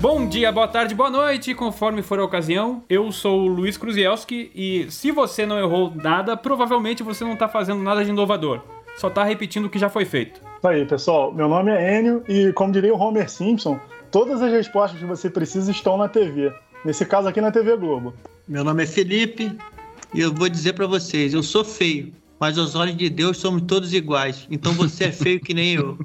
Bom dia, boa tarde, boa noite, conforme for a ocasião. Eu sou o Luiz Kruzielski e se você não errou nada, provavelmente você não tá fazendo nada de inovador. Só tá repetindo o que já foi feito. Isso aí, pessoal. Meu nome é Enio e, como diria o Homer Simpson, todas as respostas que você precisa estão na TV. Nesse caso aqui na TV Globo. Meu nome é Felipe e eu vou dizer para vocês, eu sou feio, mas aos olhos de Deus somos todos iguais. Então você é feio que nem eu.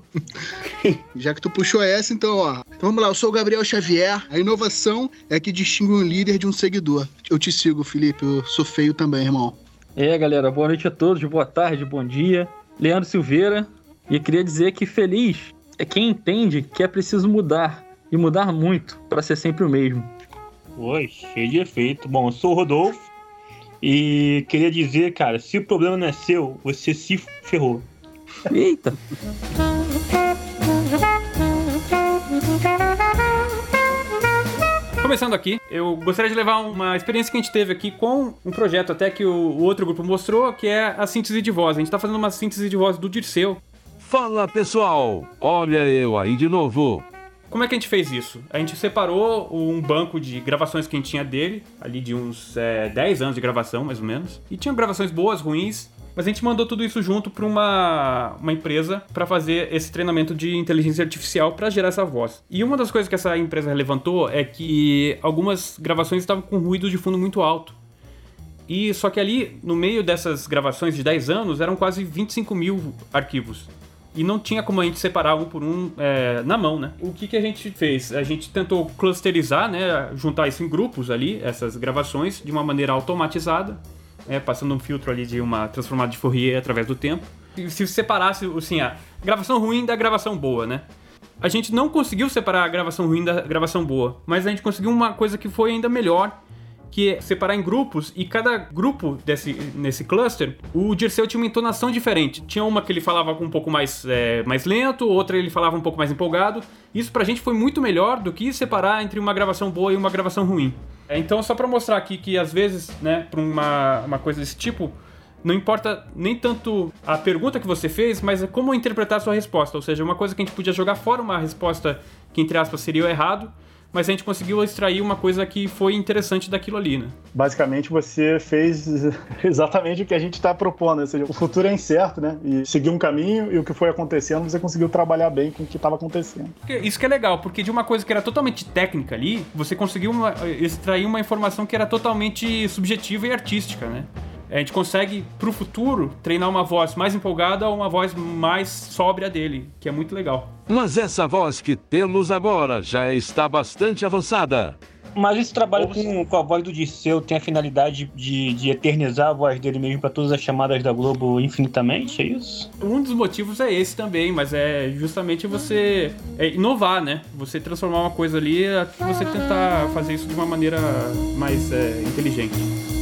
Já que tu puxou essa, então, ó. Então vamos lá, eu sou o Gabriel Xavier. A inovação é que distingue um líder de um seguidor. Eu te sigo, Felipe. Eu sou feio também, irmão. É, galera, boa noite a todos, boa tarde, bom dia. Leandro Silveira, e eu queria dizer que feliz é quem entende que é preciso mudar, e mudar muito, para ser sempre o mesmo. Oi, cheio de efeito. Bom, eu sou o Rodolfo, e queria dizer, cara, se o problema não é seu, você se ferrou. Eita! Começando aqui, eu gostaria de levar uma experiência que a gente teve aqui com um projeto até que o, o outro grupo mostrou, que é a síntese de voz. A gente tá fazendo uma síntese de voz do Dirceu. Fala pessoal, olha eu aí de novo. Como é que a gente fez isso? A gente separou um banco de gravações que a gente tinha dele, ali de uns é, 10 anos de gravação, mais ou menos. E tinha gravações boas, ruins, mas a gente mandou tudo isso junto para uma, uma empresa para fazer esse treinamento de inteligência artificial para gerar essa voz. E uma das coisas que essa empresa levantou é que algumas gravações estavam com ruído de fundo muito alto. E só que ali, no meio dessas gravações de 10 anos, eram quase 25 mil arquivos. E não tinha como a gente separar um por um é, na mão, né? O que, que a gente fez? A gente tentou clusterizar, né? Juntar isso em grupos ali, essas gravações, de uma maneira automatizada é, passando um filtro ali de uma transformada de Fourier através do tempo. E se separasse, assim, a gravação ruim da gravação boa, né? A gente não conseguiu separar a gravação ruim da gravação boa, mas a gente conseguiu uma coisa que foi ainda melhor, que é separar em grupos e cada grupo desse nesse cluster, o Dirceu tinha uma entonação diferente. Tinha uma que ele falava um pouco mais, é, mais lento, outra ele falava um pouco mais empolgado. Isso pra gente foi muito melhor do que separar entre uma gravação boa e uma gravação ruim. É, então, só para mostrar aqui que às vezes, né, para uma, uma coisa desse tipo, não importa nem tanto a pergunta que você fez, mas é como interpretar a sua resposta. Ou seja, uma coisa que a gente podia jogar fora uma resposta que, entre aspas, seria o errado, mas a gente conseguiu extrair uma coisa que foi interessante daquilo ali, né? Basicamente, você fez exatamente o que a gente está propondo, ou seja, o futuro é incerto, né? E seguir um caminho e o que foi acontecendo, você conseguiu trabalhar bem com o que estava acontecendo. Isso que é legal, porque de uma coisa que era totalmente técnica ali, você conseguiu uma, extrair uma informação que era totalmente subjetiva e artística, né? A gente consegue, pro futuro, treinar uma voz mais empolgada ou uma voz mais sóbria dele, que é muito legal. Mas essa voz que temos agora já está bastante avançada. Mas esse trabalho com, com a voz do Disseu tem a finalidade de, de eternizar a voz dele mesmo para todas as chamadas da Globo infinitamente, é isso? Um dos motivos é esse também, mas é justamente você é inovar, né? Você transformar uma coisa ali, você tentar fazer isso de uma maneira mais é, inteligente.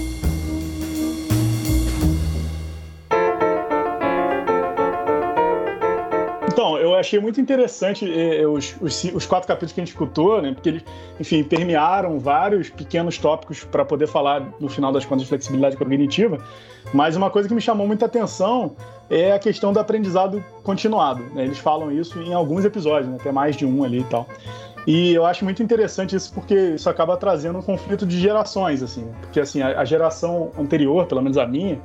Achei muito interessante eh, os, os, os, quatro capítulos que a gente escutou, né? Porque eles, enfim, permearam vários pequenos tópicos para poder falar, no final das contas, de flexibilidade cognitiva. Mas uma coisa que me chamou muita atenção é a questão do aprendizado continuado. Né? Eles falam isso em alguns episódios, né? até mais de um ali e tal. E eu acho muito interessante isso porque isso acaba trazendo um conflito de gerações, assim. Né? Porque, assim, a, a geração anterior, pelo menos a minha,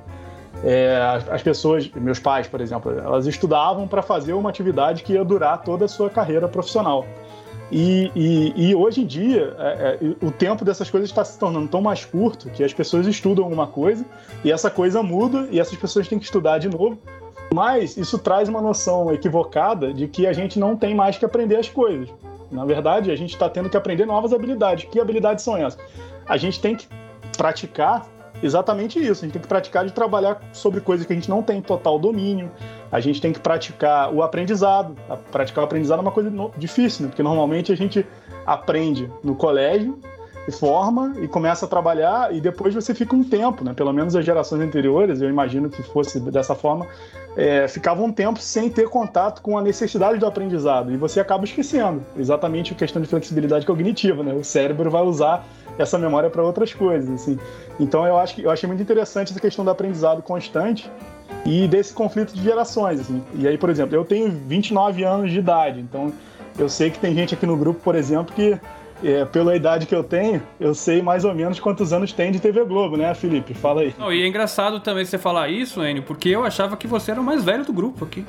é, as pessoas, meus pais, por exemplo, elas estudavam para fazer uma atividade que ia durar toda a sua carreira profissional. E, e, e hoje em dia, é, é, o tempo dessas coisas está se tornando tão mais curto que as pessoas estudam alguma coisa e essa coisa muda e essas pessoas têm que estudar de novo. Mas isso traz uma noção equivocada de que a gente não tem mais que aprender as coisas. Na verdade, a gente está tendo que aprender novas habilidades. Que habilidades são essas? A gente tem que praticar exatamente isso. A gente tem que praticar de trabalhar sobre coisas que a gente não tem total domínio. A gente tem que praticar o aprendizado. Praticar o aprendizado é uma coisa difícil, né? Porque normalmente a gente aprende no colégio forma e começa a trabalhar e depois você fica um tempo, né? Pelo menos as gerações anteriores, eu imagino que fosse dessa forma, é, ficava um tempo sem ter contato com a necessidade do aprendizado e você acaba esquecendo. Exatamente a questão de flexibilidade cognitiva, né? O cérebro vai usar essa memória para outras coisas, assim. Então eu acho que eu achei muito interessante essa questão do aprendizado constante e desse conflito de gerações, assim. E aí, por exemplo, eu tenho 29 anos de idade, então eu sei que tem gente aqui no grupo, por exemplo, que é, pela idade que eu tenho, eu sei mais ou menos quantos anos tem de TV Globo, né, Felipe? Fala aí. Não, e é engraçado também você falar isso, Enio, porque eu achava que você era o mais velho do grupo aqui.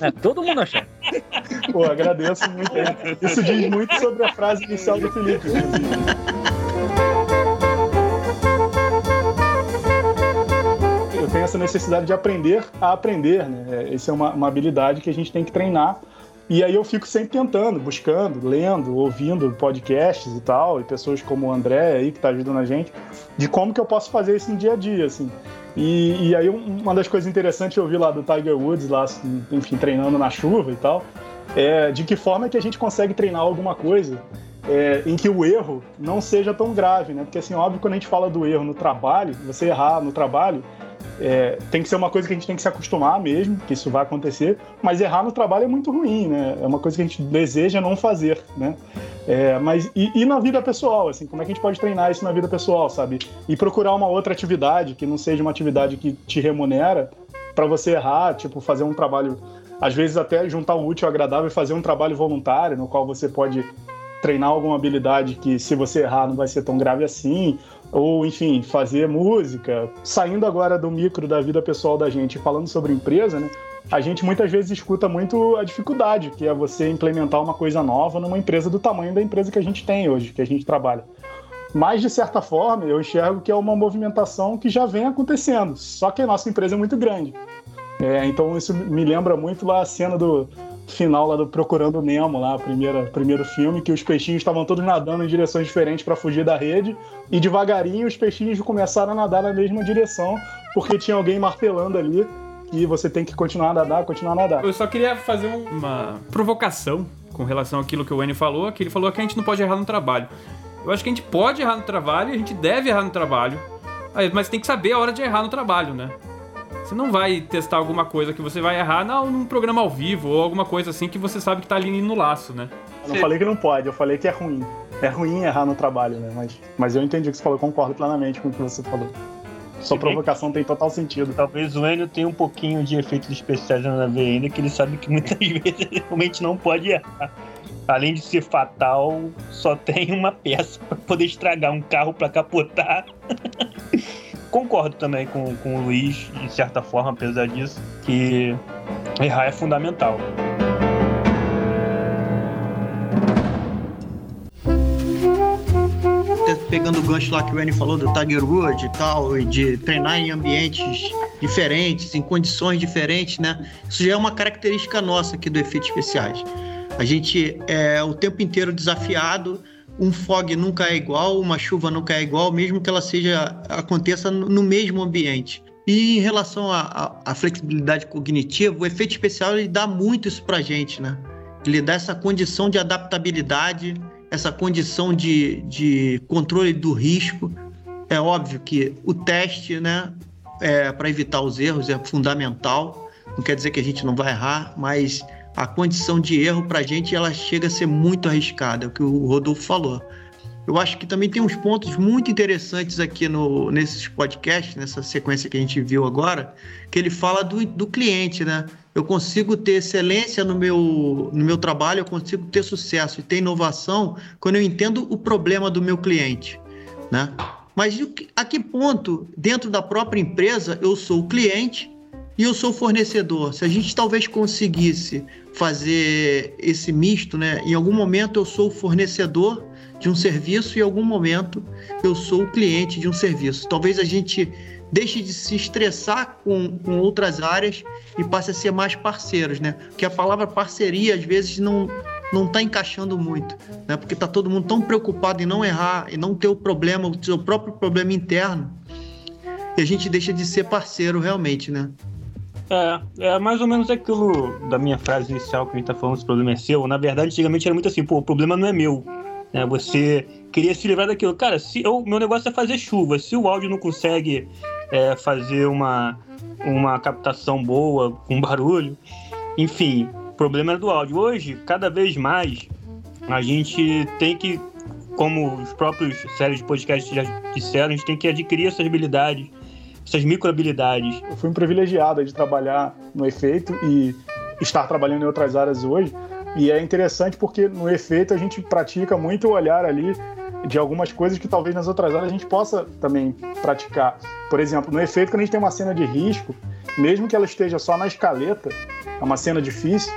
É, todo mundo achava. Pô, agradeço muito. Isso diz muito sobre a frase inicial do Felipe, inclusive. Eu tenho essa necessidade de aprender a aprender, né? Essa é uma, uma habilidade que a gente tem que treinar. E aí eu fico sempre tentando, buscando, lendo, ouvindo podcasts e tal, e pessoas como o André aí que tá ajudando a gente, de como que eu posso fazer isso no dia a dia, assim. E, e aí uma das coisas interessantes eu vi lá do Tiger Woods, lá, enfim, treinando na chuva e tal, é de que forma que a gente consegue treinar alguma coisa é, em que o erro não seja tão grave, né? Porque assim, óbvio, quando a gente fala do erro no trabalho, você errar no trabalho, é, tem que ser uma coisa que a gente tem que se acostumar mesmo, que isso vai acontecer, mas errar no trabalho é muito ruim, né? É uma coisa que a gente deseja não fazer, né? É, mas e, e, na vida pessoal, assim, como é que a gente pode treinar isso na vida pessoal, sabe? E procurar uma outra atividade que não seja uma atividade que te remunera para você errar, tipo fazer um trabalho, às vezes até juntar o útil ao agradável e fazer um trabalho voluntário no qual você pode treinar alguma habilidade que se você errar não vai ser tão grave assim, ou enfim, fazer música. Saindo agora do micro da vida pessoal da gente, falando sobre empresa, né? A gente muitas vezes escuta muito a dificuldade, que é você implementar uma coisa nova numa empresa do tamanho da empresa que a gente tem hoje, que a gente trabalha. Mas, de certa forma, eu enxergo que é uma movimentação que já vem acontecendo, só que a nossa empresa é muito grande. É, então, isso me lembra muito lá a cena do, final lá do Procurando Nemo, lá, primeira, primeiro filme, que os peixinhos estavam todos nadando em direções diferentes para fugir da rede, e devagarinho os peixinhos começaram a nadar na mesma direção, porque tinha alguém martelando ali e você tem que continuar a nadar, continuar a nadar. Eu só queria fazer uma provocação com relação àquilo que o Wayne falou, que ele falou que a gente não pode errar no trabalho. Eu acho que a gente pode errar no trabalho a gente deve errar no trabalho, mas tem que saber a hora de errar no trabalho, né? Você não vai testar alguma coisa que você vai errar não, num programa ao vivo ou alguma coisa assim que você sabe que tá ali no laço, né? Eu não falei que não pode, eu falei que é ruim. É ruim errar no trabalho, né? Mas, mas eu entendi o que você falou, concordo plenamente com o que você falou. Sua provocação tem total sentido. Talvez o Enio tenha um pouquinho de efeitos especiais na V ainda, que ele sabe que muitas vezes realmente não pode errar. Além de ser fatal, só tem uma peça para poder estragar um carro para capotar. concordo também com, com o Luiz, de certa forma, apesar disso, que errar é fundamental. Pegando o gancho lá que o Annie falou do Tiger Woods e tal, e de treinar em ambientes diferentes, em condições diferentes, né? Isso já é uma característica nossa aqui do Efeitos Especiais. A gente é o tempo inteiro desafiado um fog nunca é igual, uma chuva nunca é igual, mesmo que ela seja aconteça no mesmo ambiente. E em relação à flexibilidade cognitiva, o efeito especial ele dá muito isso para gente, né? Ele dá essa condição de adaptabilidade, essa condição de, de controle do risco. É óbvio que o teste, né, é, para evitar os erros é fundamental. Não quer dizer que a gente não vai errar, mas a condição de erro para a gente ela chega a ser muito arriscada, é o que o Rodolfo falou. Eu acho que também tem uns pontos muito interessantes aqui no, nesses podcasts, nessa sequência que a gente viu agora, que ele fala do, do cliente, né? Eu consigo ter excelência no meu, no meu trabalho, eu consigo ter sucesso e ter inovação quando eu entendo o problema do meu cliente, né? Mas a que ponto, dentro da própria empresa, eu sou o cliente e eu sou fornecedor? Se a gente talvez conseguisse fazer esse misto, né? Em algum momento eu sou o fornecedor de um serviço e em algum momento eu sou o cliente de um serviço. Talvez a gente deixe de se estressar com, com outras áreas e passe a ser mais parceiros, né? Porque a palavra parceria às vezes não não está encaixando muito, né? Porque está todo mundo tão preocupado em não errar e não ter o problema, o seu próprio problema interno, e a gente deixa de ser parceiro realmente, né? É, é mais ou menos aquilo da minha frase inicial que a gente tá falando, esse problema é seu. Na verdade, antigamente era muito assim, pô, o problema não é meu. Né? Você queria se livrar daquilo. Cara, se o meu negócio é fazer chuva, se o áudio não consegue é, fazer uma, uma captação boa, com barulho, enfim, o problema é do áudio. Hoje, cada vez mais, a gente tem que, como os próprios séries de podcast já disseram, a gente tem que adquirir essas habilidades, essas micro habilidades. Eu fui um privilegiado de trabalhar no efeito e estar trabalhando em outras áreas hoje. E é interessante porque no efeito a gente pratica muito o olhar ali de algumas coisas que talvez nas outras áreas a gente possa também praticar. Por exemplo, no efeito, quando a gente tem uma cena de risco, mesmo que ela esteja só na escaleta, é uma cena difícil,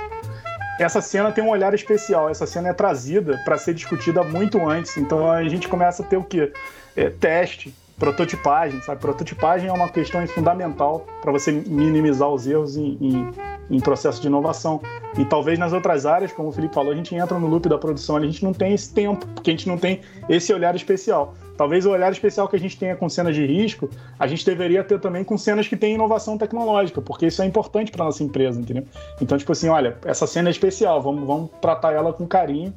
essa cena tem um olhar especial. Essa cena é trazida para ser discutida muito antes. Então a gente começa a ter o quê? É, teste, prototipagem, sabe? Prototipagem é uma questão fundamental para você minimizar os erros em, em, em, processo de inovação. E talvez nas outras áreas, como o Felipe falou, a gente entra no loop da produção, a gente não tem esse tempo, porque a gente não tem esse olhar especial. Talvez o olhar especial que a gente tenha com cenas de risco, a gente deveria ter também com cenas que têm inovação tecnológica, porque isso é importante para nossa empresa, entendeu? Então, tipo assim, olha, essa cena é especial, vamos, vamos tratar ela com carinho.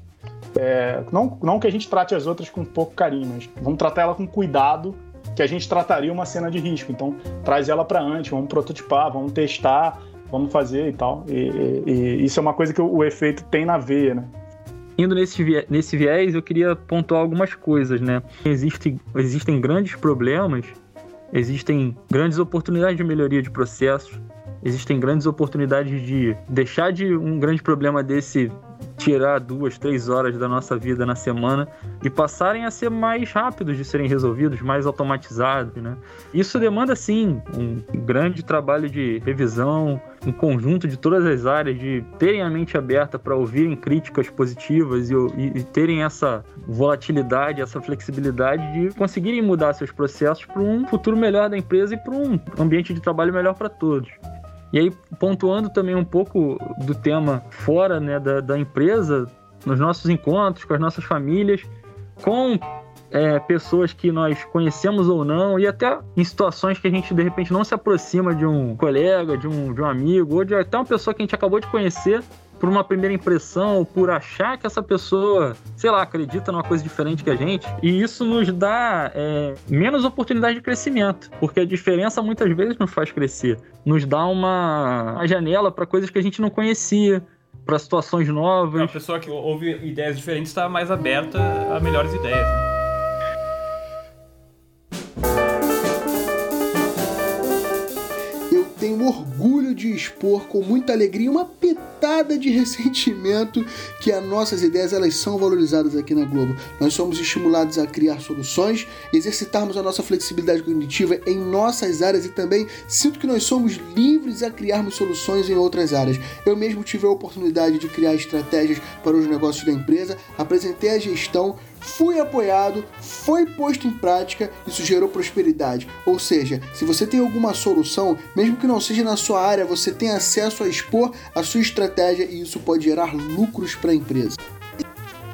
É, não, não que a gente trate as outras com pouco carinho, mas vamos tratar ela com cuidado que a gente trataria uma cena de risco. Então, traz ela para antes, vamos prototipar, vamos testar, vamos fazer e tal. E, e, e isso é uma coisa que o, o, efeito tem na veia, né? Indo nesse, viés, nesse viés, eu queria pontuar algumas coisas, né? Existem, grandes problemas, existem grandes oportunidades de melhoria de processos, existem grandes oportunidades de deixar de um grande problema desse tirar duas, três horas da nossa vida na semana e passarem a ser mais rápidos de serem resolvidos, mais automatizados, né? Isso demanda, sim, um grande trabalho de revisão, um conjunto de todas as áreas, de terem a mente aberta para ouvirem críticas positivas e, e, e, terem essa volatilidade, essa flexibilidade de conseguirem mudar seus processos para um futuro melhor da empresa e para um ambiente de trabalho melhor para todos. E aí, pontuando também um pouco do tema fora né, da, da empresa, nos nossos encontros com as nossas famílias, com é, pessoas que nós conhecemos ou não, e até em situações que a gente de repente não se aproxima de um colega, de um, de um amigo, ou de até uma pessoa que a gente acabou de conhecer, por uma primeira impressão, ou por achar que essa pessoa, sei lá, acredita numa coisa diferente que a gente. E isso nos dá é, menos oportunidade de crescimento, porque a diferença muitas vezes nos faz crescer. Nos dá uma, uma janela para coisas que a gente não conhecia, para situações novas. A pessoa que ouve ideias diferentes está mais aberta a melhores ideias. Né? tenho orgulho de expor com muita alegria uma pitada de ressentimento que as nossas ideias elas são valorizadas aqui na Globo. Nós somos estimulados a criar soluções, exercitarmos a nossa flexibilidade cognitiva em nossas áreas e também sinto que nós somos livres a criarmos soluções em outras áreas. Eu mesmo tive a oportunidade de criar estratégias para os negócios da empresa, apresentei a gestão, fui apoiado, foi posto em prática, isso gerou prosperidade. Ou seja, se você tem alguma solução, mesmo que não seja na sua área, você tem acesso a expor a sua estratégia e isso pode gerar lucros para a empresa.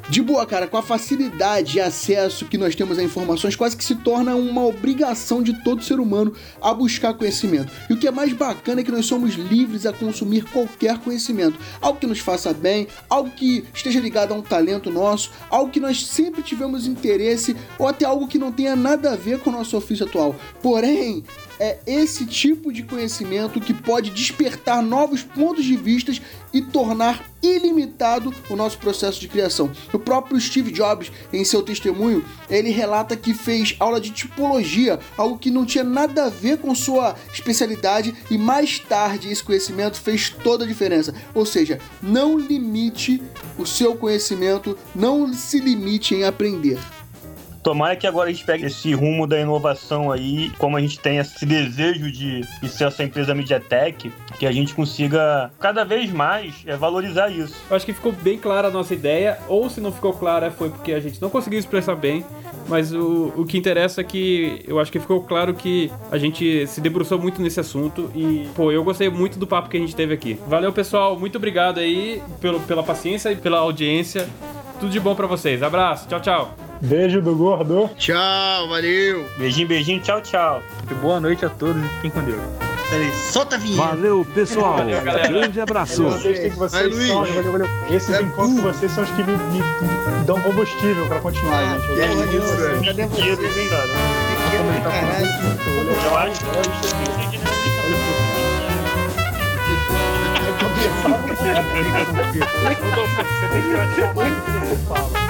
De boa, cara, com a facilidade e acesso que nós temos a informações, quase que se torna uma obrigação de todo ser humano a buscar conhecimento. E o que é mais bacana é que nós somos livres a consumir qualquer conhecimento, algo que nos faça bem, algo que esteja ligado a um talento nosso, algo que nós sempre tivemos interesse ou até algo que não tenha nada a ver com o nosso ofício atual. Porém, é esse tipo de conhecimento que pode despertar novos pontos de vista e tornar ilimitado o nosso processo de criação. O próprio Steve Jobs, em seu testemunho, ele relata que fez aula de tipologia, algo que não tinha nada a ver com sua especialidade, e mais tarde esse conhecimento fez toda a diferença. Ou seja, não limite o seu conhecimento, não se limite em aprender. Tomara que agora a gente pegue esse rumo da inovação aí, como a gente tem esse desejo de, de ser essa empresa MediaTek, que a gente consiga cada vez mais é, valorizar isso. Acho que ficou bem clara a nossa ideia, ou se não ficou clara foi porque a gente não conseguiu expressar bem, mas o, o que interessa é que eu acho que ficou claro que a gente se debruçou muito nesse assunto e, pô, eu gostei muito do papo que a gente teve aqui. Valeu, pessoal, muito obrigado aí pelo, pela paciência e pela audiência. Tudo de bom para vocês. Abraço, tchau, tchau. Beijo do gordo. Tchau, valeu. Beijinho, beijinho, tchau, tchau. E boa noite a todos e fiquem com Deus. Peraí, solta a vinheta. Valeu, pessoal. Valeu. Grande abraço. Vocês, que Vai, vocês Luiz. são, esses É encontros com vocês são os que me, me dão combustível pra continuar, Ah, gente. que é Eu- isso, velho. Cadê você? Eu acho que Rodolfo, você tem que tirar mais do que eu falo.